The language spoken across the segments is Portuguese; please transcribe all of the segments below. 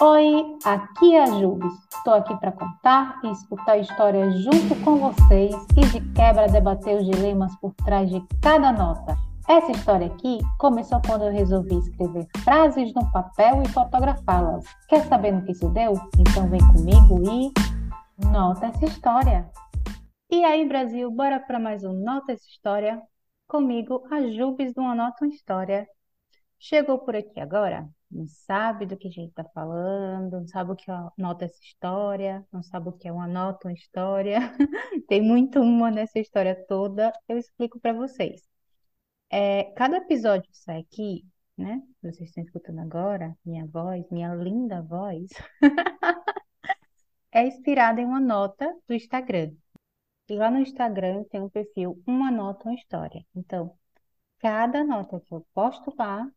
Oi, aqui é a Jubes. Estou aqui para contar e escutar histórias junto com vocês e de quebra debater os dilemas por trás de cada nota. Essa história aqui começou quando eu resolvi escrever frases no papel e fotografá-las. Quer saber no que isso deu? Então vem comigo e nota essa história. E aí, Brasil, bora para mais um Nota essa história? Comigo, a Jubes do Anota uma História. Chegou por aqui agora? Não sabe do que a gente está falando, não sabe o que nota essa história, não sabe o que é uma nota, uma história. Tem muito uma nessa história toda, eu explico para vocês. É, cada episódio que sai aqui, né? Vocês estão escutando agora, minha voz, minha linda voz, é inspirada em uma nota do Instagram. E lá no Instagram tem um perfil Uma Nota, uma História. Então, cada nota que eu posto lá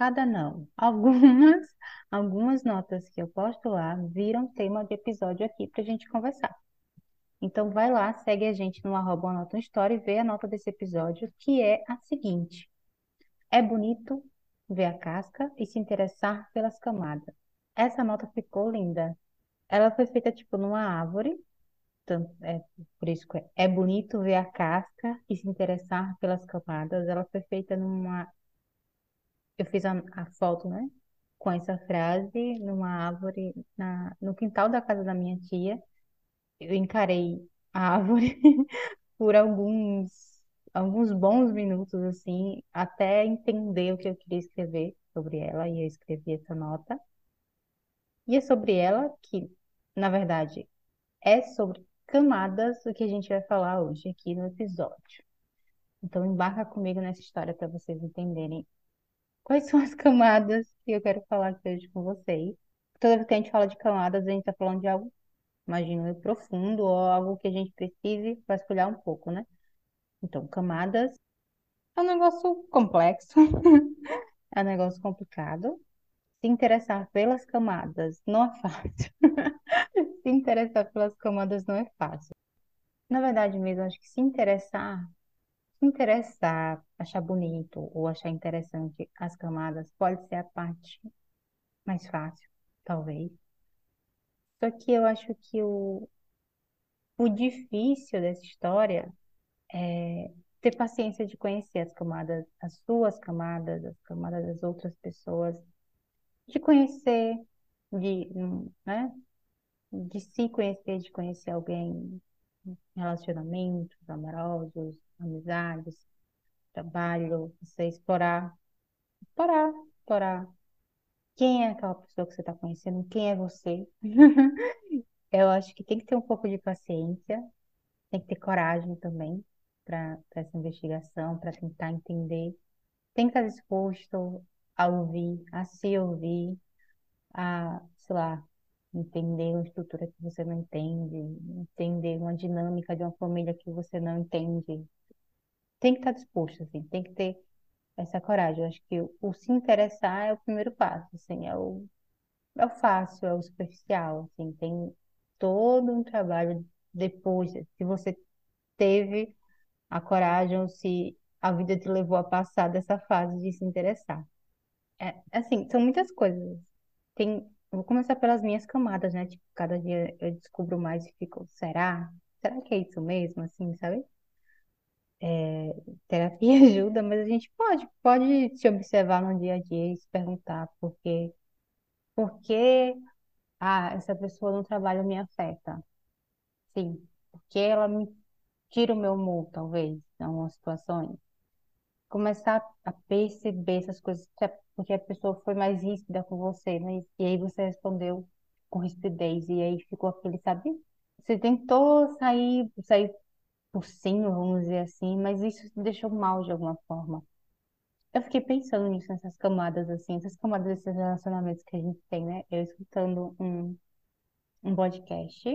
Cada não. Algumas, algumas notas que eu posto lá viram tema de episódio aqui para a gente conversar. Então vai lá, segue a gente no arroba Anota História e vê a nota desse episódio, que é a seguinte. É bonito ver a casca e se interessar pelas camadas. Essa nota ficou linda. Ela foi feita tipo numa árvore, é, por isso é, é bonito ver a casca e se interessar pelas camadas. Ela foi feita numa eu fiz a, a foto, né? Com essa frase numa árvore na, no quintal da casa da minha tia. Eu encarei a árvore por alguns, alguns bons minutos, assim, até entender o que eu queria escrever sobre ela, e eu escrevi essa nota. E é sobre ela que, na verdade, é sobre camadas o que a gente vai falar hoje aqui no episódio. Então, embarca comigo nessa história para vocês entenderem Quais são as camadas que eu quero falar hoje com vocês? Toda vez que a gente fala de camadas, a gente está falando de algo, imagino, profundo ou algo que a gente precise vasculhar um pouco, né? Então, camadas é um negócio complexo, é um negócio complicado. Se interessar pelas camadas não é fácil. Se interessar pelas camadas não é fácil. Na verdade mesmo, acho que se interessar interessar, achar bonito ou achar interessante as camadas pode ser a parte mais fácil, talvez. Só que eu acho que o, o difícil dessa história é ter paciência de conhecer as camadas, as suas camadas, as camadas das outras pessoas, de conhecer, de, né, de se conhecer, de conhecer alguém, relacionamentos amorosos, amizades, trabalho, você explorar, explorar, explorar quem é aquela pessoa que você está conhecendo, quem é você. Eu acho que tem que ter um pouco de paciência, tem que ter coragem também para essa investigação, para tentar entender. Tem que estar disposto a ouvir, a se ouvir, a, sei lá, entender uma estrutura que você não entende, entender uma dinâmica de uma família que você não entende, tem que estar disposto, assim, tem que ter essa coragem. Eu acho que o, o se interessar é o primeiro passo, assim, é o, é o fácil, é o superficial, assim, tem todo um trabalho depois, se você teve a coragem ou se a vida te levou a passar dessa fase de se interessar. É, assim, são muitas coisas. Tem, vou começar pelas minhas camadas, né? Tipo, cada dia eu descubro mais e fico, será? Será que é isso mesmo, assim, sabe? É, terapia ajuda, mas a gente pode, pode se observar no dia a dia e se perguntar por quê, por que ah, essa pessoa no trabalho me afeta? Sim, porque ela me tira o meu humor, talvez, em algumas situações. Começar a perceber essas coisas, porque a pessoa foi mais ríspida com você, né? E aí você respondeu com rispidez, e aí ficou aquele, sabe? Você tentou sair, sair cima, vamos dizer assim, mas isso te deixou mal de alguma forma. Eu fiquei pensando nisso, nessas camadas, assim, essas camadas desses relacionamentos que a gente tem, né? Eu escutando um, um podcast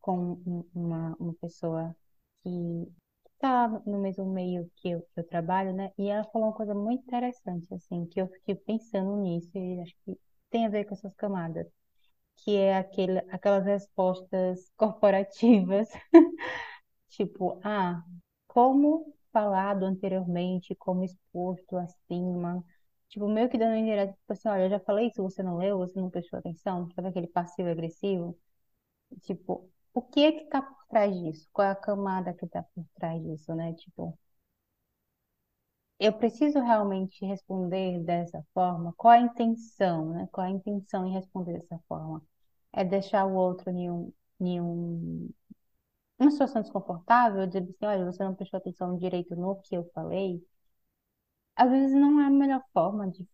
com uma, uma pessoa que está no mesmo meio que eu, que eu trabalho, né? E ela falou uma coisa muito interessante, assim, que eu fiquei pensando nisso e acho que tem a ver com essas camadas, que é aquele, aquelas respostas corporativas Tipo, ah, como falado anteriormente, como exposto acima, Tipo, meio que dando indireta, tipo assim, olha, eu já falei isso, você não leu, você não prestou atenção, sabe aquele passivo agressivo? Tipo, o que é que tá por trás disso? Qual é a camada que tá por trás disso, né? Tipo, eu preciso realmente responder dessa forma? Qual a intenção, né? Qual a intenção em responder dessa forma? É deixar o outro em um, em um, uma situação desconfortável, dizer assim, olha, você não prestou atenção direito no que eu falei? Às vezes não é a melhor forma de,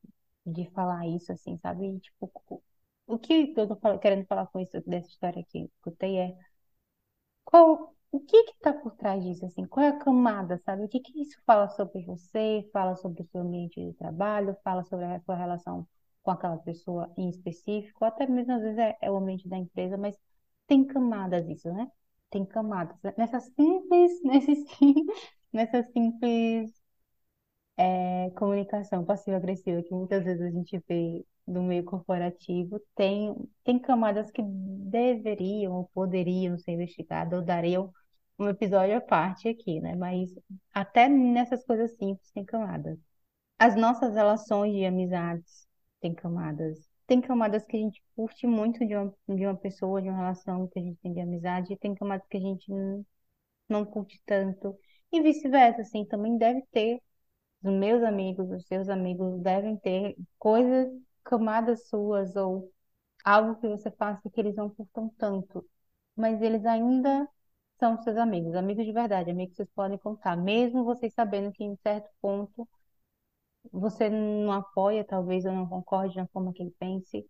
de falar isso, assim, sabe? E, tipo, o que eu tô querendo falar com isso, dessa história que eu escutei é qual, o que que tá por trás disso, assim? Qual é a camada, sabe? O que que isso fala sobre você, fala sobre o seu ambiente de trabalho, fala sobre a sua relação com aquela pessoa em específico, até mesmo às vezes é, é o ambiente da empresa, mas tem camadas isso, né? Tem camadas. Nessa simples, nesse, nessa simples é, comunicação passiva-agressiva que muitas vezes a gente vê no meio corporativo, tem, tem camadas que deveriam ou poderiam ser investigadas, ou dariam um episódio à parte aqui, né? Mas até nessas coisas simples tem camadas. As nossas relações de amizades têm camadas. Tem camadas que a gente curte muito de uma, de uma pessoa, de uma relação que a gente tem de amizade, e tem camadas que a gente não, não curte tanto. E vice-versa, assim, também deve ter os meus amigos, os seus amigos devem ter coisas, camadas suas ou algo que você faça que eles não curtam tanto, mas eles ainda são seus amigos, amigos de verdade, amigos que vocês podem contar, mesmo vocês sabendo que em certo ponto você não apoia, talvez, ou não concorde na forma que ele pense,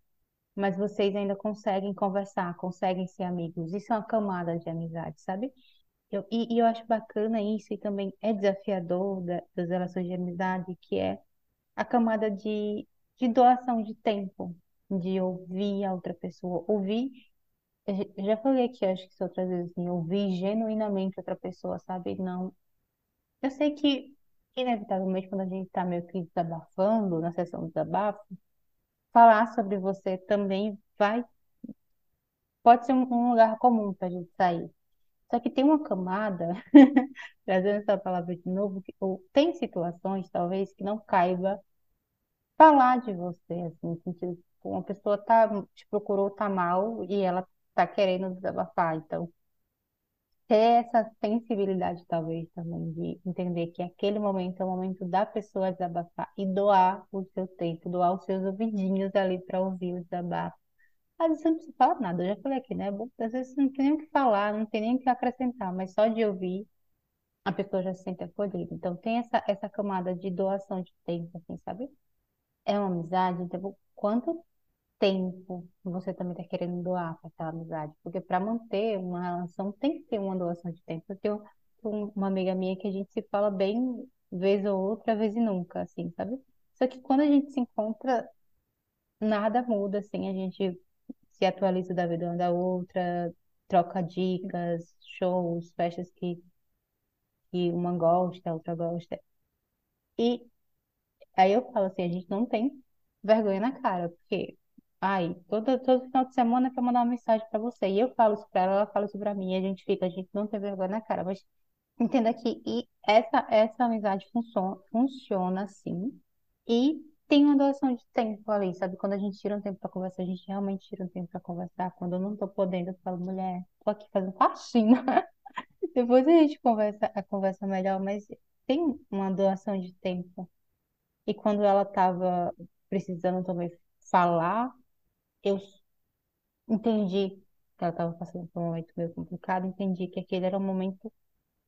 mas vocês ainda conseguem conversar, conseguem ser amigos. Isso é uma camada de amizade, sabe? Eu, e, e eu acho bacana isso e também é desafiador da- das relações de amizade, que é a camada de, de doação de tempo, de ouvir a outra pessoa. Ouvir, eu já eu falei aqui, acho que outras vezes, assim, ouvir genuinamente outra pessoa, sabe? Não. Eu sei que, inevitavelmente, quando a gente está meio que desabafando, na sessão de desabafo, falar sobre você também vai, pode ser um, um lugar comum para a gente sair. Só que tem uma camada, trazendo essa palavra de novo, que, ou tem situações, talvez, que não caiba falar de você, assim, no sentido, tipo, uma pessoa tá, te procurou, tá mal e ela tá querendo desabafar. Então, ter essa sensibilidade, talvez, também, de entender que aquele momento é o momento da pessoa desabafar e doar o seu tempo, doar os seus ouvidinhos ali para ouvir o desabafo. Às vezes você não precisa falar nada, eu já falei aqui, né? Às vezes não tem nem o que falar, não tem nem o que acrescentar, mas só de ouvir a pessoa já se sente acolhida. Então, tem essa, essa camada de doação de tempo, assim, sabe? É uma amizade, então, quanto tempo você também está querendo doar para aquela amizade? Porque para manter uma relação tem que ter uma doação de tempo. Eu tenho um- uma amiga minha que a gente se fala bem vez ou outra, vez e nunca, assim, sabe? Só que quando a gente se encontra, nada muda, assim, a gente se atualiza da vida uma da outra, troca dicas, shows, festas que, que uma gosta, a outra gosta. E Aí eu falo assim, a gente não tem vergonha na cara, porque, ai, todo, todo final de semana quer mandar uma mensagem pra você. E eu falo isso pra ela, ela fala isso pra mim, a gente fica, a gente não tem vergonha na cara. Mas entenda que e essa, essa amizade funciona, funciona assim, e tem uma doação de tempo ali, sabe? Quando a gente tira um tempo pra conversar, a gente realmente tira um tempo pra conversar. Quando eu não tô podendo, eu falo, mulher, tô aqui fazendo faxina. Depois a gente conversa, a conversa melhor, mas tem uma doação de tempo. E quando ela estava precisando também falar, eu entendi que ela estava passando por um momento meio complicado, entendi que aquele era o momento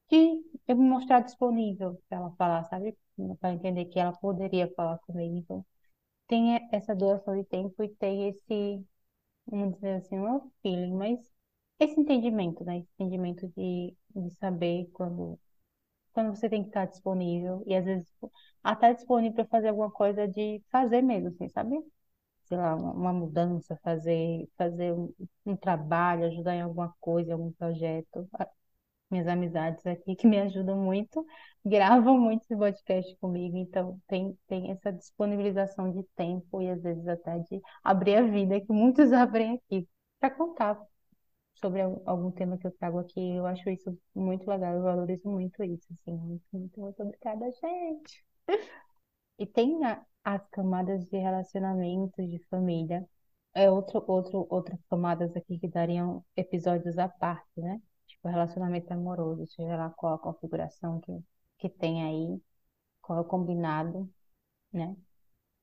de eu me mostrar disponível para ela falar, sabe? Para entender que ela poderia falar comigo. Então, tem essa doação de tempo e tem esse, vamos dizer assim, não é o feeling, mas esse entendimento, né? Esse entendimento de, de saber quando, quando você tem que estar disponível e às vezes até disponível para fazer alguma coisa de fazer mesmo, assim, sabe? Sei lá, uma mudança, fazer, fazer um, um trabalho, ajudar em alguma coisa, em algum projeto. Minhas amizades aqui que me ajudam muito, gravam muito esse podcast comigo, então tem, tem essa disponibilização de tempo e às vezes até de abrir a vida, que muitos abrem aqui, para contar sobre al- algum tema que eu trago aqui. Eu acho isso muito legal, eu valorizo muito isso, assim, muito, muito, muito obrigada, gente. E tem a- as camadas de relacionamento, de família. É outro, outro, outras camadas aqui que dariam episódios à parte, né? Tipo, relacionamento amoroso, seja lá qual a configuração que, que tem aí, qual é o combinado, né?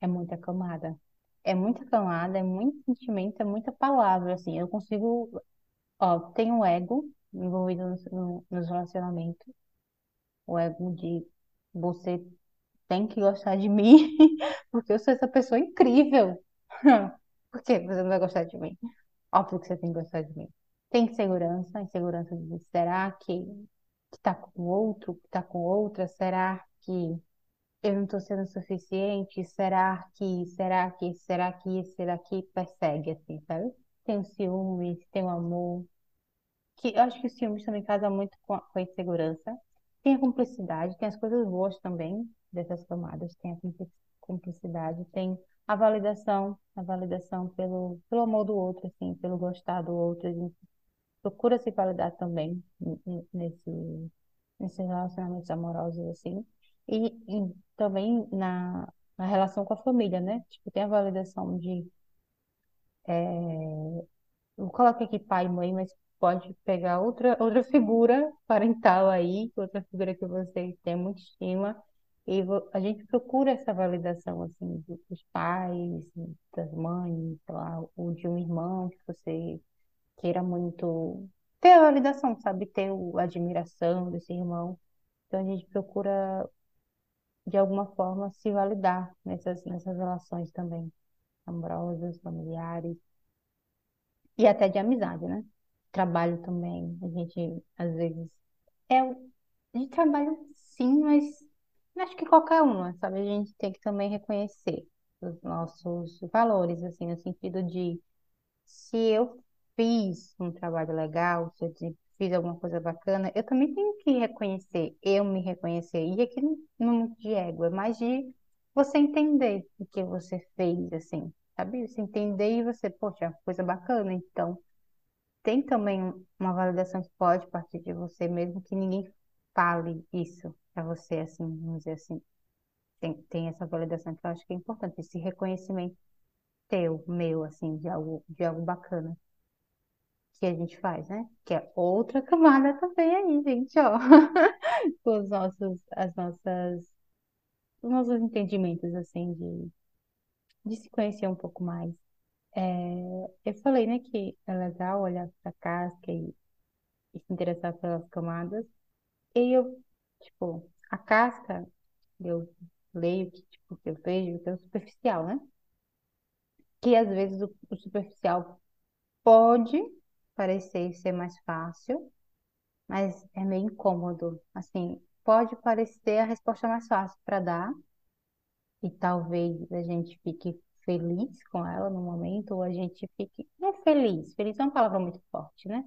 É muita camada. É muita camada, é muito sentimento, é muita palavra, assim. Eu consigo, ó, tem o ego envolvido no, no, nos relacionamentos, o ego de você tem que gostar de mim, porque eu sou essa pessoa incrível. Por que você não vai gostar de mim? Óbvio que você tem que gostar de mim. Tem insegurança, insegurança de será que que tá com outro, que tá com outra? Será que eu não estou sendo suficiente? Será que, será que, será que, será que persegue assim, sabe? Tem o ciúmes, tem o amor, que eu acho que o ciúmes também casa muito com a, com a insegurança. Tem a cumplicidade, tem as coisas boas também dessas camadas, tem a cumplic- cumplicidade, tem a validação, a validação pelo, pelo amor do outro, assim, pelo gostar do outro. A gente procura se validar também nesse, nesses relacionamentos amorosos, assim. E, e também na, na relação com a família, né? Tipo, tem a validação de eu coloquei aqui pai e mãe, mas pode pegar outra, outra figura parental aí, outra figura que você tem muita estima, e a gente procura essa validação, assim, do- dos pais, das mães, sei lá, ou de um irmão que você queira muito ter a validação, sabe? Ter a admiração desse irmão. Então a gente procura, de alguma forma, se validar nessas, nessas relações também, amorosas, familiares. E até de amizade, né? Trabalho também. A gente, às vezes, é de trabalho sim, mas acho que qualquer uma, sabe? A gente tem que também reconhecer os nossos valores, assim, no sentido de se eu fiz um trabalho legal, se eu fiz alguma coisa bacana, eu também tenho que reconhecer, eu me reconhecer. E aqui não não é muito de ego, é mais de você entender o que você fez, assim, sabe? Você entender e você, poxa, coisa bacana, então tem também um- uma validação que pode partir de você, mesmo que ninguém fale isso para você, assim, vamos dizer assim. Tem, tem essa validação que eu acho que é importante, esse reconhecimento teu, meu, assim, de algo, de algo bacana que a gente faz, né? Que é outra camada também aí, gente, ó. Com os nossos, as nossas, os nossos entendimentos, assim, de, de se conhecer um pouco mais. É, eu falei, né, que é legal olhar para casca e, e se interessar pelas camadas. E eu, tipo, a casca, eu leio que, tipo, que eu vejo que é o superficial, né? Que às vezes o, o superficial pode parecer ser mais fácil, mas é meio incômodo. Assim, pode parecer a resposta mais fácil para dar, e talvez a gente fique feliz com ela no momento, ou a gente fique, não feliz, feliz é uma palavra muito forte, né?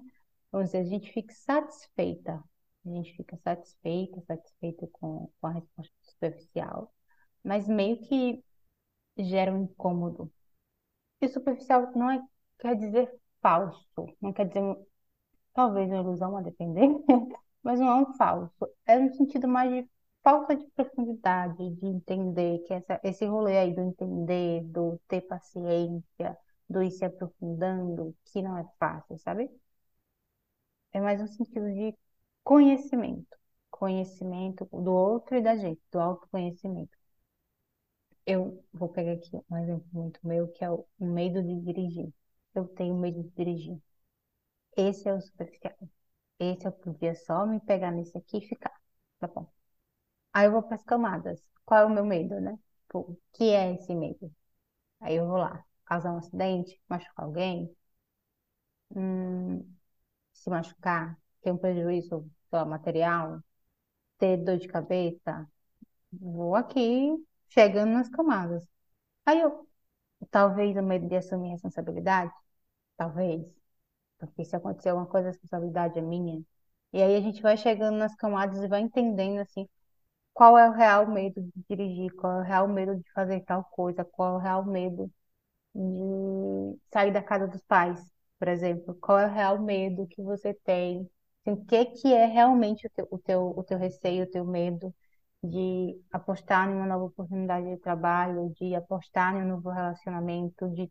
Vamos dizer, a gente fique satisfeita. A gente fica satisfeita, satisfeito com, com a resposta superficial, mas meio que gera um incômodo. E superficial não é, quer dizer falso, não quer dizer, talvez uma ilusão, a depender, mas não é um falso. É no sentido mais de falta de profundidade, de entender, que essa, esse rolê aí do entender, do ter paciência, do ir se aprofundando, que não é fácil, sabe? É mais um sentido de conhecimento. Conhecimento do outro e da gente, do autoconhecimento. Eu vou pegar aqui um exemplo muito meu, que é o medo de dirigir. Eu tenho medo de dirigir. Esse é o superficial. Esse eu podia só me pegar nesse aqui e ficar. Tá bom. Aí eu vou para as camadas. Qual é o meu medo, né? Tipo, que é esse medo? Aí eu vou lá. Causar um acidente, machucar alguém, hum, se machucar, ter um prejuízo, lá, material, ter dor de cabeça. Vou aqui, chegando nas camadas. Aí eu, talvez o medo de assumir responsabilidade, talvez, porque se acontecer alguma coisa, a responsabilidade é minha. E aí a gente vai chegando nas camadas e vai entendendo, assim, qual é o real medo de dirigir, qual é o real medo de fazer tal coisa, qual é o real medo de sair da casa dos pais, por exemplo. Qual é o real medo que você tem? Assim, o que que é realmente o teu, o teu, o teu receio, o teu medo? de apostar em uma nova oportunidade de trabalho, de apostar em um novo relacionamento, de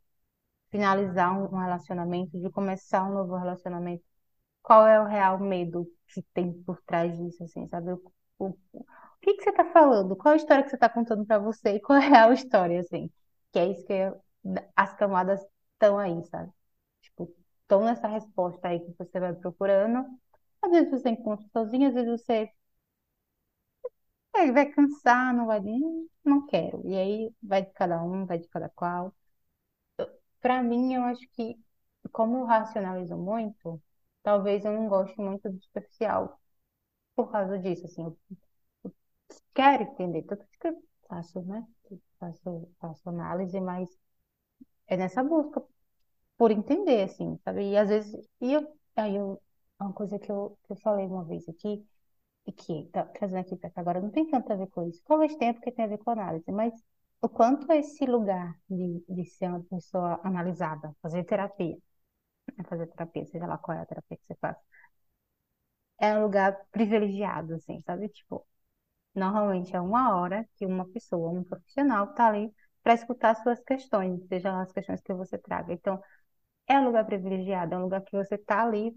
finalizar um relacionamento, de começar um novo relacionamento. Qual é o real medo que tem por trás disso, assim, sabe? O, o, o que que você está falando? Qual a história que você está contando para você? E qual é a real história, assim? Que é isso que as camadas estão aí, sabe? Tipo, estão nessa resposta aí que você vai procurando. Às vezes você encontra sozinho, às vezes você Ele vai cansar, não vai, "Hum, não quero. E aí vai de cada um, vai de cada qual. Para mim, eu acho que, como eu racionalizo muito, talvez eu não goste muito do superficial por causa disso, assim, eu quero entender, tanto que eu faço, né? Faço, faço análise, mas é nessa busca por entender, assim, sabe? E às vezes, e eu, aí eu, uma coisa que eu, que eu falei uma vez aqui, e que tá trazendo aqui para cá agora não tem tanto a ver com isso. Talvez tenha porque tem a ver com análise, mas o quanto esse lugar de, de ser uma pessoa analisada, fazer terapia, né, fazer terapia, seja lá qual é a terapia que você faz, é um lugar privilegiado, assim, sabe? Tipo, normalmente é uma hora que uma pessoa, um profissional, tá ali para escutar suas questões, seja lá as questões que você traga. Então, é um lugar privilegiado, é um lugar que você tá ali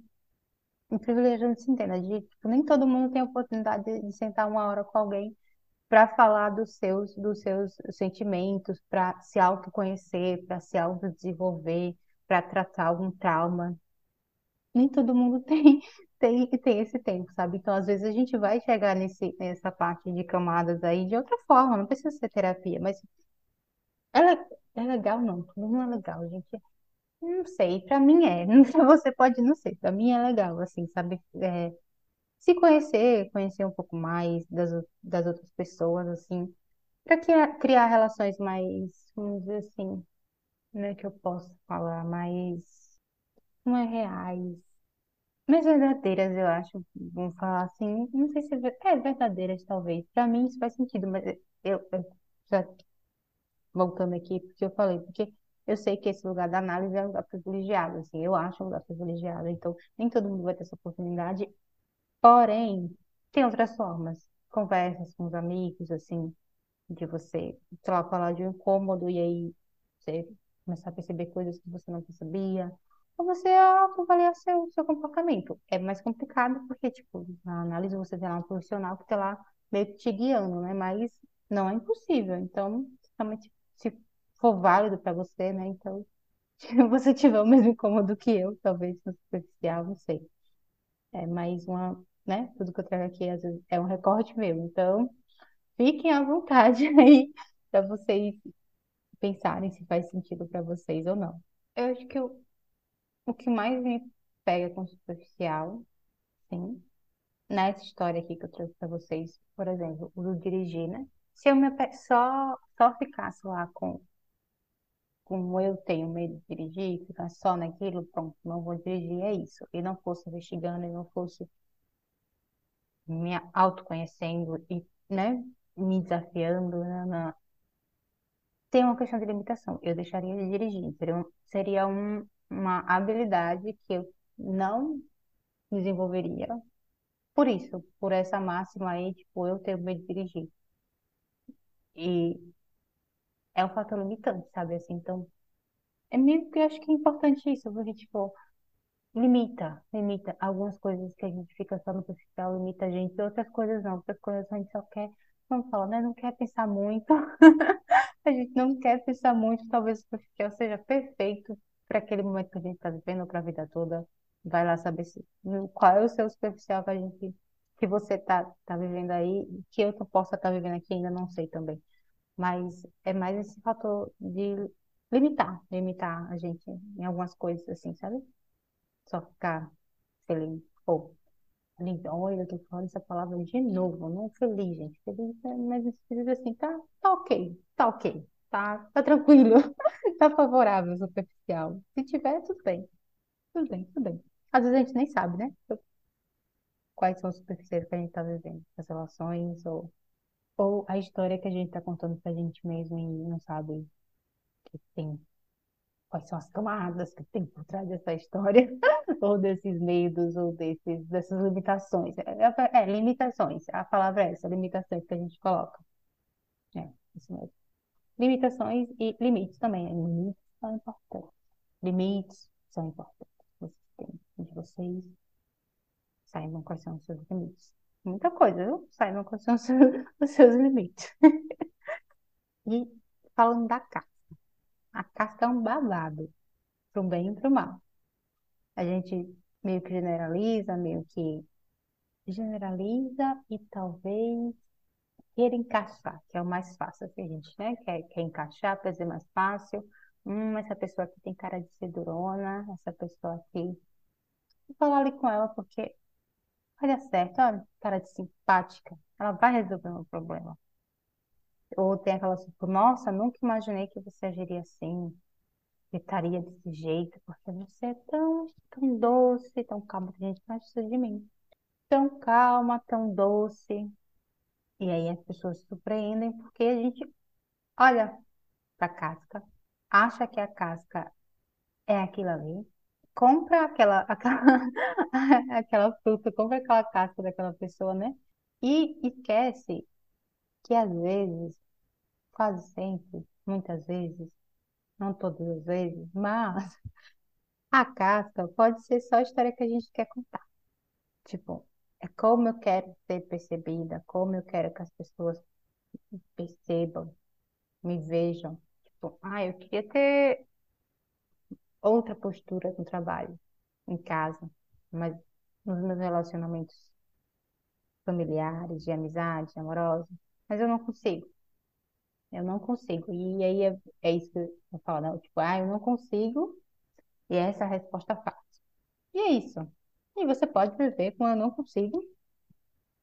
um privilégio de se entenda, de, tipo, nem todo mundo tem a oportunidade de, de sentar uma hora com alguém para falar dos seus, dos seus sentimentos, para se autoconhecer, para se autodesenvolver, para tratar algum trauma. Nem todo mundo tem, tem, tem esse tempo, sabe? Então, às vezes, a gente vai chegar nesse, nessa parte de camadas aí de outra forma, não precisa ser terapia, mas é, le- é legal, não, não é legal, gente. Não sei, para mim é. Você pode não ser, para mim é legal, assim, sabe? É, se conhecer, conhecer um pouco mais das, das outras pessoas, assim, para criar, relações mais, vamos dizer assim, né, que eu posso falar, mais, não é reais, mais verdadeiras, eu acho, vamos falar assim, não sei se é, é verdadeiras, talvez. Para mim isso faz sentido, mas eu, eu já voltando aqui, porque eu falei, porque eu sei que esse lugar da análise é um lugar privilegiado, assim, eu acho um lugar privilegiado, então nem todo mundo vai ter essa oportunidade, Porém, tem outras formas. Conversas com os amigos, assim, de você, sei lá, falar de um incômodo e aí você começar a perceber coisas que você não percebia. Ou você autoavaliar seu, seu comportamento. É mais complicado porque, tipo, na análise você tem lá um profissional que está lá meio que te guiando, né? Mas não é impossível. Então, realmente, se for válido para você, né? Então, se você tiver o mesmo incômodo que eu, talvez no superficial, não sei. É mais uma, né? Tudo que eu trago aqui às vezes, é um recorte meu. Então, fiquem à vontade aí para vocês pensarem se faz sentido para vocês ou não. Eu acho que o, o que mais me pega com superficial, sim, nessa história aqui que eu trouxe para vocês, por exemplo, o do dirigir, né? Se eu me só, só ficasse lá com como eu tenho medo de dirigir, ficar só naquilo, pronto, não vou dirigir, é isso. E não fosse investigando, e não fosse me autoconhecendo e, né, me desafiando, né, tem uma questão de limitação. Eu deixaria de dirigir. Seria, seria um, uma habilidade que eu não desenvolveria. Por isso, por essa máxima aí, tipo, eu tenho medo de dirigir. E é um fator limitante, sabe? Assim, então, é meio que eu acho que é importante isso, porque, tipo, limita, limita algumas coisas que a gente fica só no superficial, limita a gente, outras coisas não, outras coisas a gente só quer, vamos falar, né? Não quer pensar muito. A gente não quer pensar muito, talvez o superficial seja perfeito para aquele momento que a gente está vivendo, para a vida toda. Vai lá saber se, qual é o seu superficial que a gente, que você tá, tá vivendo aí, que eu possa estar vivendo aqui, ainda não sei também. Mas é mais esse fator de limitar, limitar a gente em algumas coisas assim, sabe? Só ficar feliz. Ou, feliz, olha, eu tô falando essa palavra de novo, não feliz, gente. Feliz é mais espírito assim, tá, tá ok, tá ok, tá, tá tranquilo, tá favorável, superficial. Se tiver, tudo bem, tudo bem, tudo bem. Às vezes a gente nem sabe, né? Quais são os superficiais que a gente tá vivendo, as relações, ou, ou a história que a gente tá contando pra gente mesmo e não sabe que tem. quais são as camadas que tem por trás dessa história, ou desses medos, ou desses, dessas limitações. É, é, é, limitações, a palavra é essa, limitações que a gente coloca. É, isso mesmo. Limitações e limites também. Né? Limites são importantes. Limites são importantes. Vocês têm de vocês saibam quais são os seus limites. Muita coisa, viu? Saibam quais são os seus, os seus limites. e falando da casca. A casca é um babado, pro bem e pro mal. A gente meio que generaliza, meio que generaliza e talvez queira encaixar, que é o mais fácil, assim, a gente, né, quer, quer encaixar para ser mais fácil. Hum, essa pessoa aqui tem cara de ser durona, essa pessoa aqui. Vou falar ali com ela porque vai dar certo, olha, cara de simpática, ela vai resolver o meu problema. Ou tem aquela tipo, nossa, nunca imaginei que você agiria assim, estaria desse jeito, porque você é tão, tão doce, tão calma, que a gente mais precisa de mim. Tão calma, tão doce. E aí as pessoas se surpreendem porque a gente olha para a casca, acha que a casca é aquilo ali, compra aquela, aquela, aquela fruta, compra aquela casca daquela pessoa, né? E esquece que às vezes, quase sempre, muitas vezes, não todas as vezes, mas a casca pode ser só a história que a gente quer contar. Tipo, é como eu quero ser percebida, como eu quero que as pessoas percebam, me vejam. Tipo, ah, eu queria ter outra postura no trabalho, em casa, mas nos meus relacionamentos familiares, de amizade, amorosos, mas eu não consigo. Eu não consigo. E aí é, é isso que eu falo, né? Tipo, ah, eu não consigo, e essa é a resposta fácil. E é isso. E você pode viver com eu não consigo.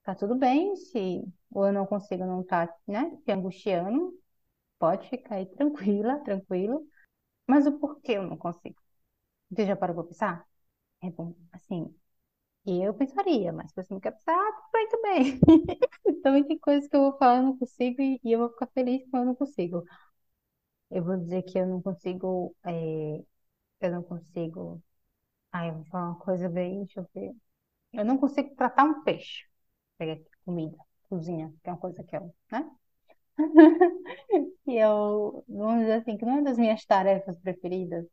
Tá tudo bem se o eu não consigo não tá, né, te angustiando. Pode ficar aí tranquila, tranquilo. Mas o porquê eu não consigo? Você já parou para pensar? É bom, assim, eu pensaria, mas se você não quer pensar, ah, tudo bem também. Também tem coisas que eu vou falar eu não consigo e, eu vou ficar feliz quando eu não consigo. Eu vou dizer que eu não consigo, é, eu não consigo Ai, eu vou falar uma coisa bem, deixa eu ver. Eu não consigo tratar um peixe. Pegar comida, cozinha, que é uma coisa que eu, né? E eu, vamos dizer assim, que não é das minhas tarefas preferidas.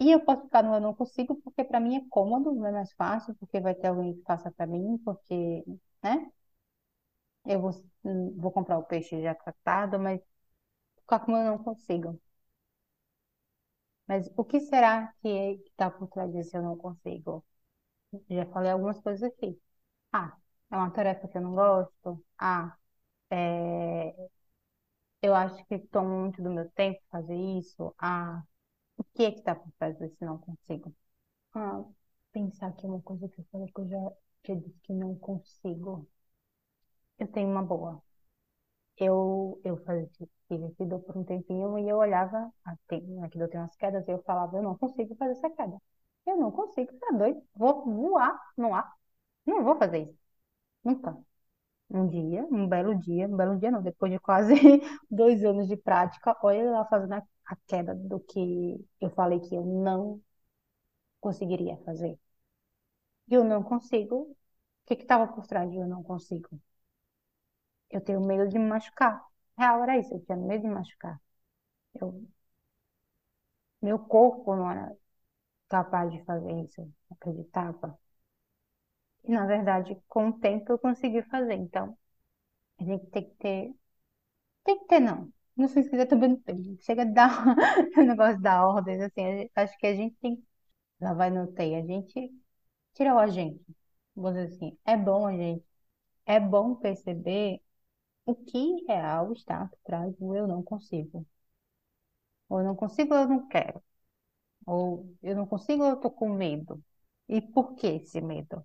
E eu posso ficar no eu não consigo, porque para mim é cômodo, é mais fácil, porque vai ter alguém que faça para mim, porque, né? Eu vou, vou comprar o peixe já tratado, mas ficar como eu não consigo. Mas o que será que está por trás disso eu não consigo? Já falei algumas coisas aqui. Ah, é uma tarefa que eu não gosto. Ah, é... eu acho que toma muito do meu tempo fazer isso. Ah, o que é que está por trás disso eu não consigo? Ah, pensar aqui uma coisa que eu falei que eu já, já disse que não consigo. Eu tenho uma boa eu, eu fazia, dor por um tempinho e eu olhava, aqui eu umas quedas, e eu falava, eu não consigo fazer essa queda. Eu não consigo, tá doido? Vou voar no ar. Não vou fazer isso. Nunca. Um dia, um belo dia, um belo dia não, depois de quase dois anos de prática, olha lá fazendo a, a queda do que eu falei que eu não conseguiria fazer. E eu não consigo. O que que estava por trás de eu não consigo? Eu tenho medo de me machucar. Real era isso, eu tinha medo de me machucar. Eu, meu corpo não era capaz de fazer isso, eu acreditava. Na verdade, com o tempo eu consegui fazer. Então, a gente tem que ter. Tem que ter, não. Não se quiser também não tem. Chega a dar o negócio da ordem, assim. Acho que a gente tem. Lá vai no tem. A gente tira o agente. Vamos dizer assim. É bom a gente. É bom perceber o que real está por trás do eu não consigo. Ou eu não consigo ou eu não quero. Ou eu não consigo ou eu tô com medo. E por que esse medo?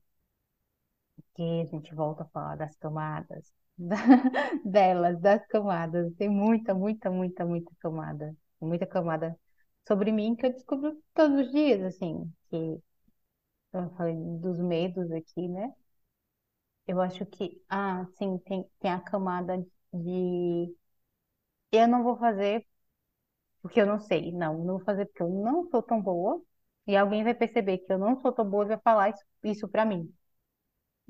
Porque a gente volta a falar das camadas, delas, das camadas. Tem muita, muita, muita, muita camada. Muita camada sobre mim que eu descubro todos os dias, assim, que eu falei dos medos aqui, né? Eu acho que, ah, sim, tem, tem a camada de eu não vou fazer porque eu não sei. Não, não vou fazer porque eu não sou tão boa. E alguém vai perceber que eu não sou tão boa e vai falar isso, isso para mim.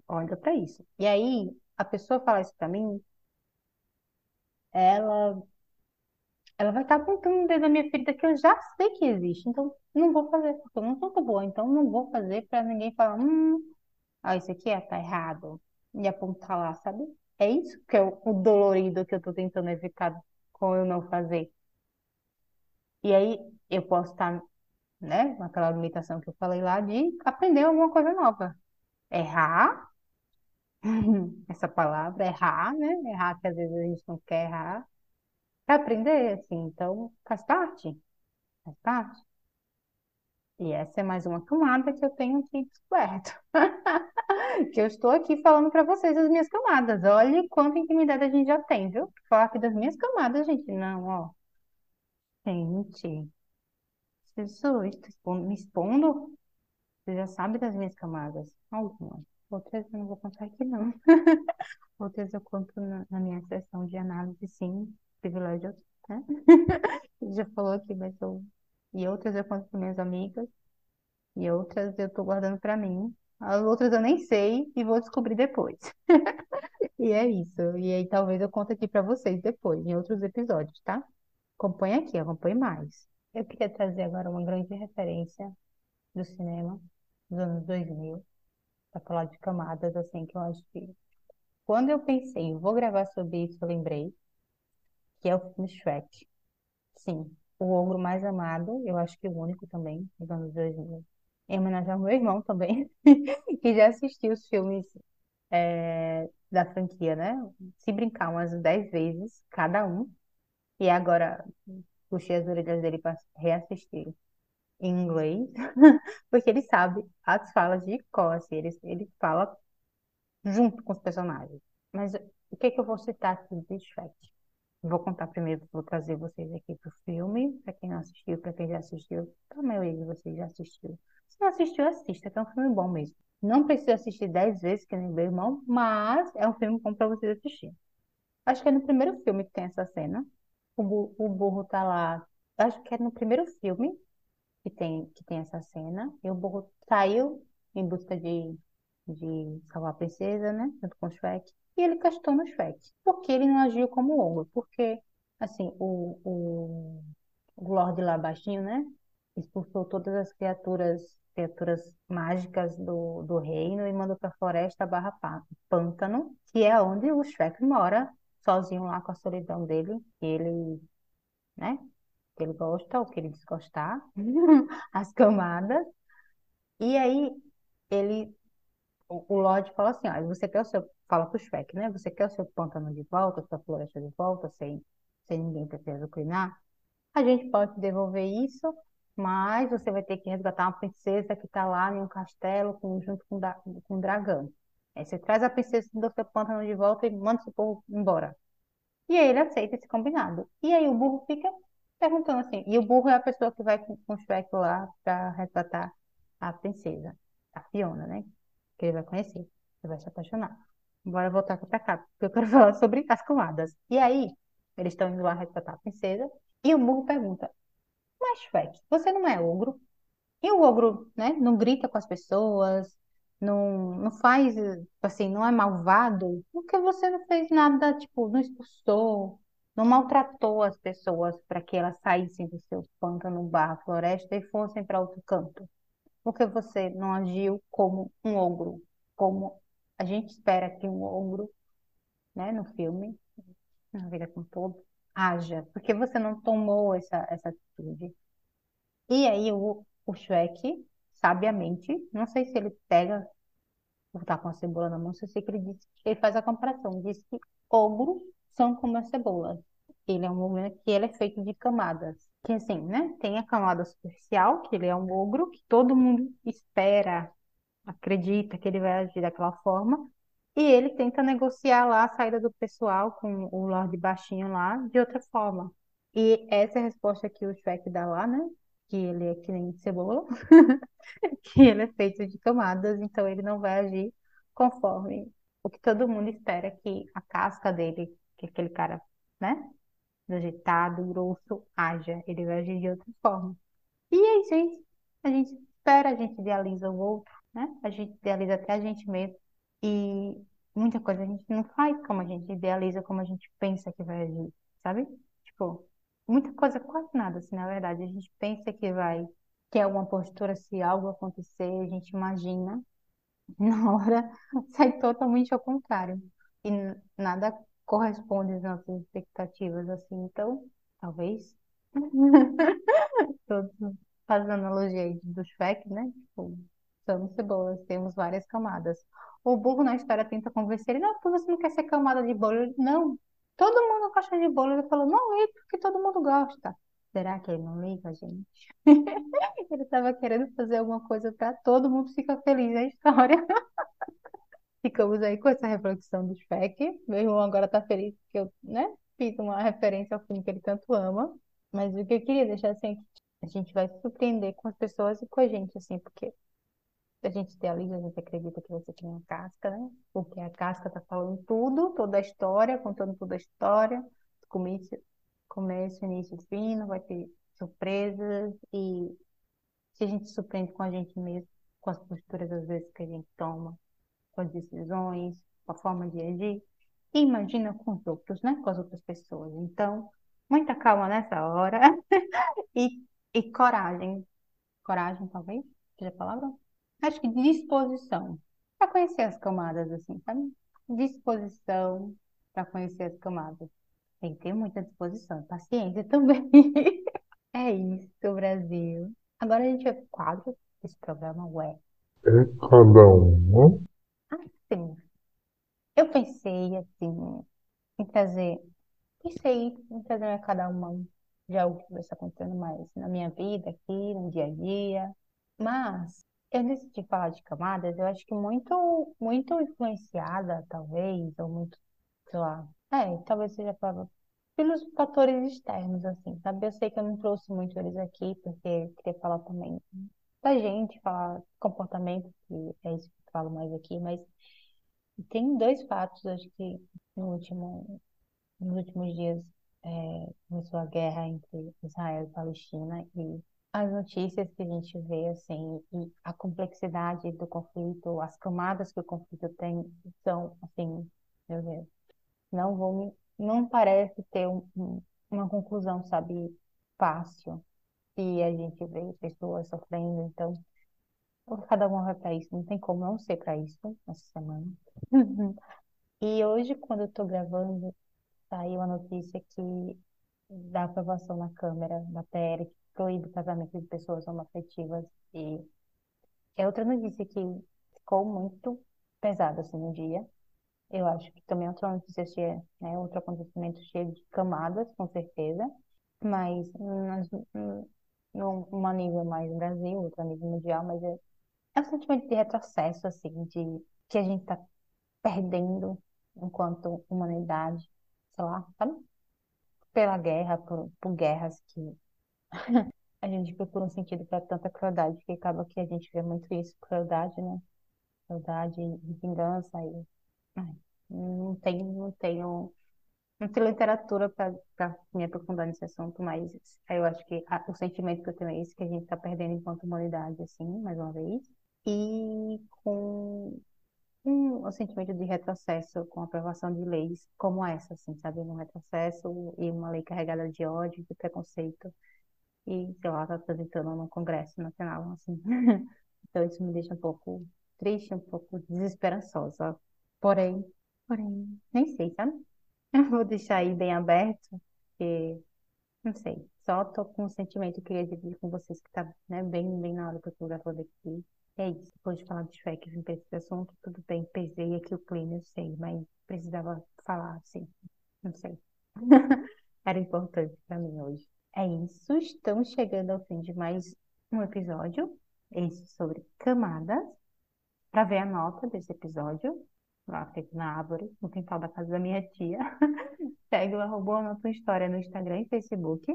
Olha para isso. E aí, a pessoa falar isso para mim, ela ela vai estar apontando um dedo na minha ferida que eu já sei que existe. Então, não vou fazer, porque eu não sou tão boa. Então, não vou fazer para ninguém falar, hum, ah, isso aqui é, tá errado. E apontar lá, sabe? É isso que é o, o dolorido que eu tô tentando evitar com eu não fazer. E aí, eu posso estar, né, naquela limitação que eu falei lá de aprender alguma coisa nova. Errar, essa palavra, errar, né? Errar que às vezes a gente não quer errar para aprender, assim, então faz parte, faz parte. E essa é mais uma camada que eu tenho aqui descoberto. que eu estou aqui falando para vocês as minhas camadas. Olha quanta intimidade a gente já tem, viu? Falar aqui das minhas camadas, gente. Não, ó. Gente, Jesus, me expondo? Você já sabe das minhas camadas? Algumas. Outras eu não vou contar aqui, não. Outras eu conto na, minha sessão de análise, sim privilégios, né? Já falou aqui, mas eu... E outras eu conto para minhas amigas, e outras eu tô guardando para mim. As outras eu nem sei e vou descobrir depois. E é isso. E aí talvez eu conte aqui para vocês depois, em outros episódios, tá? Acompanhe aqui, acompanhe mais. Eu queria trazer agora uma grande referência do cinema dos anos 2000, para falar de camadas, assim, que eu acho que... Quando eu pensei, vou gravar sobre isso, eu lembrei que é o filme Shrek. Sim, o ogro mais amado, eu acho que o único também, dos anos 2000. Em homenagem ao meu irmão também, que já assistiu os filmes é, da franquia, né? Se brincar umas 10 vezes cada um. E agora puxei as orelhas dele para reassistir em inglês, porque ele sabe as falas de cor, assim, ele, ele fala junto com os personagens. Mas o que, é que eu vou citar aqui de Shrek? Vou contar primeiro, vou trazer vocês aqui para o filme, para quem não assistiu, para quem já assistiu, a maioria de vocês já assistiu. Se não assistiu, assista, que é um filme bom mesmo. Não precisa assistir dez vezes, que nem meu irmão, mas é um filme bom para vocês assistirem. Acho que é no primeiro filme que tem essa cena. O, o burro tá lá. Acho que é no primeiro filme que tem, que tem essa cena. E o burro saiu em busca de, de salvar a princesa, né? Junto com o Shrek e ele castou no Shrek. Porque ele não agiu como ogro? Porque, assim, o, o, o Lorde lá baixinho, né? Expulsou todas as criaturas criaturas mágicas do, do reino e mandou para a floresta barra pântano, que é onde o Shrek mora, sozinho lá com a solidão dele, que ele, né, que ele gosta ou que ele desgostar, as camadas. E aí ele, o, o Lorde fala assim, ó, você quer o seu fala para o Shrek, né? Você quer o seu pântano de volta, sua floresta de volta, sem, sem ninguém te azucrinar? A gente pode devolver isso, mas você vai ter que resgatar uma princesa que está lá em um castelo com, junto com, da, com um dragão. Aí você traz a princesa do seu pântano de volta e manda seu povo embora. E aí ele aceita esse combinado. E aí o burro fica perguntando assim. E o burro é a pessoa que vai com, o Shrek lá para resgatar a princesa, a Fiona, né? Que ele vai conhecer. Ele vai se apaixonar. Bora voltar aqui pra cá, porque eu quero falar sobre as camadas. E aí, eles estão indo lá resgatar a princesa, e o burro pergunta, mas Shrek, você não é ogro? E o ogro, né, não grita com as pessoas, não, não faz, assim, não é malvado, porque você não fez nada, tipo, não expulsou, não maltratou as pessoas para que elas saíssem do seu pântano barra floresta e fossem para outro canto. Porque você não agiu como um ogro, como a gente espera que um ogro, né, no filme, na vida como todo, haja, porque você não tomou essa, essa atitude. E aí o, o Shrek, sabiamente, não sei se ele pega ou tá com a cebola na mão, só sei que ele ele faz a comparação, diz que ogros são como a cebola. Ele é um ogro que ele é feito de camadas. Que assim, né? Tem a camada superficial, que ele é um ogro, que todo mundo espera acredita que ele vai agir daquela forma, e ele tenta negociar lá a saída do pessoal com o Lorde Baixinho lá de outra forma. E essa é a resposta que o Shrek dá lá, né? Que ele é que nem cebola, que ele é feito de camadas, então ele não vai agir conforme o que todo mundo espera que a casca dele, que aquele cara, né? agitado, grosso, haja. Ele vai agir de outra forma. E aí, gente, a gente espera, a gente idealiza o outro, né? A gente idealiza até a gente mesmo. E muita coisa a gente não faz como a gente idealiza, como a gente pensa que vai agir, sabe? Tipo, muita coisa, quase nada, assim, na verdade. A gente pensa que vai ter alguma postura, se algo acontecer, a gente imagina, na hora sai totalmente ao contrário. E nada corresponde às nossas expectativas, assim. Então, talvez. Todos fazendo analogia aí dos Shrek, né? Tipo, somos cebolas, temos várias camadas. O burro na história tenta convencer ele, não, porque você não quer ser camada de bolo. Ele, não, todo mundo gosta de bolo. Ele falou, não liga, porque todo mundo gosta. Será que ele não liga, gente? ele estava querendo fazer alguma coisa para todo mundo ficar feliz na história. Ficamos aí com essa reflexão do Shrek. Meu irmão agora está feliz porque eu, né, fiz uma referência ao filme que ele tanto ama. Mas o que eu queria deixar assim, a gente vai se surpreender com as pessoas e com a gente, assim, porque a gente idealiza, a gente acredita que você tem uma casca, né? Porque a casca tá falando tudo, toda a história, contando toda a história, começo, começo, início e fim, não vai ter surpresas e se a gente surpreende com a gente mesmo, com as posturas às vezes que a gente toma, com as decisões, a forma de agir, imagina com os outros, né? Com as outras pessoas. Então, muita calma nessa hora e, e coragem. Coragem, talvez, seja a palavra? Acho que disposição para conhecer as camadas, assim, sabe? Disposição para conhecer as camadas. Tem que ter muita disposição, paciência também. É isso, Brasil. Agora a gente vai pro quadro desse programa Ué. É cada um. Assim, eu pensei, assim, em trazer Pensei em trazer a cada uma de algo que está acontecendo mais na minha vida aqui, no dia a dia. Mas eu decidi falar de camadas, eu acho que muito, muito influenciada, talvez, ou muito, sei lá, é, talvez seja pelos fatores externos, assim, sabe? Eu sei que eu não trouxe muito eles aqui, porque eu queria falar também da gente, falar comportamento, que é isso que eu falo mais aqui, mas tem dois fatos, acho que no último, nos últimos dias é, começou a guerra entre Israel e Palestina e as notícias que a gente vê, assim, e a complexidade do conflito, as camadas que o conflito tem, são, assim, meu Deus, não vou me, não parece ter um, um, uma conclusão, sabe, fácil. E a gente vê pessoas sofrendo, então, cada uma vai para isso, não tem como não ser para isso essa semana. E hoje, quando eu estou gravando, saiu a notícia que da aprovação na Câmara da PL que proíbe o casamento de pessoas homoafetivas e é outra notícia que ficou muito pesada assim no dia. Eu acho que também é outra notícia cheia, né, outro acontecimento cheio de camadas, com certeza, mas num, num nível mais Brasil, outro nível mundial, mas é, é um sentimento de retrocesso, assim, de que a gente está perdendo enquanto humanidade sei lá, sabe? Pela guerra, por, por guerras que a gente procura um sentido para tanta crueldade, que acaba que a gente vê muito isso, crueldade, né? Crueldade e vingança e ai, não tenho, não tenho, não tenho literatura para me aprofundar nesse assunto, mas eu acho que a, o sentimento que eu tenho é esse, que a gente está perdendo enquanto humanidade, assim, mais uma vez. E com um, um sentimento de retrocesso com a aprovação de leis como essa, assim, sabe? Um retrocesso e uma lei carregada de ódio, de preconceito e, sei lá, está transitando no Congresso Nacional, assim. Então isso me deixa um pouco triste, um pouco desesperançosa. Porém, porém, nem sei, sabe? Eu vou deixar aí bem aberto, porque, não sei, só tô com um sentimento que queria dividir com vocês que tá, né, bem, bem na hora que eu tô gravando aqui. É isso, depois de falar de Shrek, vim para esse assunto, tudo bem, pesei aqui o clima, eu sei, mas precisava falar assim, não sei. Era importante para mim hoje. É isso, estamos chegando ao fim de mais um episódio, esse sobre camadas. Para ver a nota desse episódio, lá feito na árvore, no quintal da casa da minha tia, segue o arroba Nota História no Instagram e Facebook.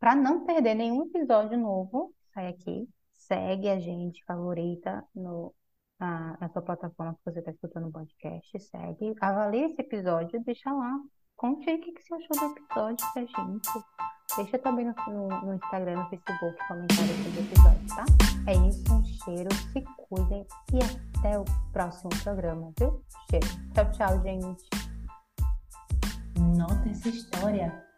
Para não perder nenhum episódio novo, sai aqui, segue a gente, favorita no, na, na sua plataforma que você está escutando o podcast, segue, avalie esse episódio, deixa lá conte aí o que, você achou do episódio pra gente. Deixa também no, no, no Instagram, no Facebook, comentários sobre o episódio, tá? É isso, um cheiro, se cuidem e até o próximo programa, viu? Cheiro. Tchau, tchau, gente. Nota essa história.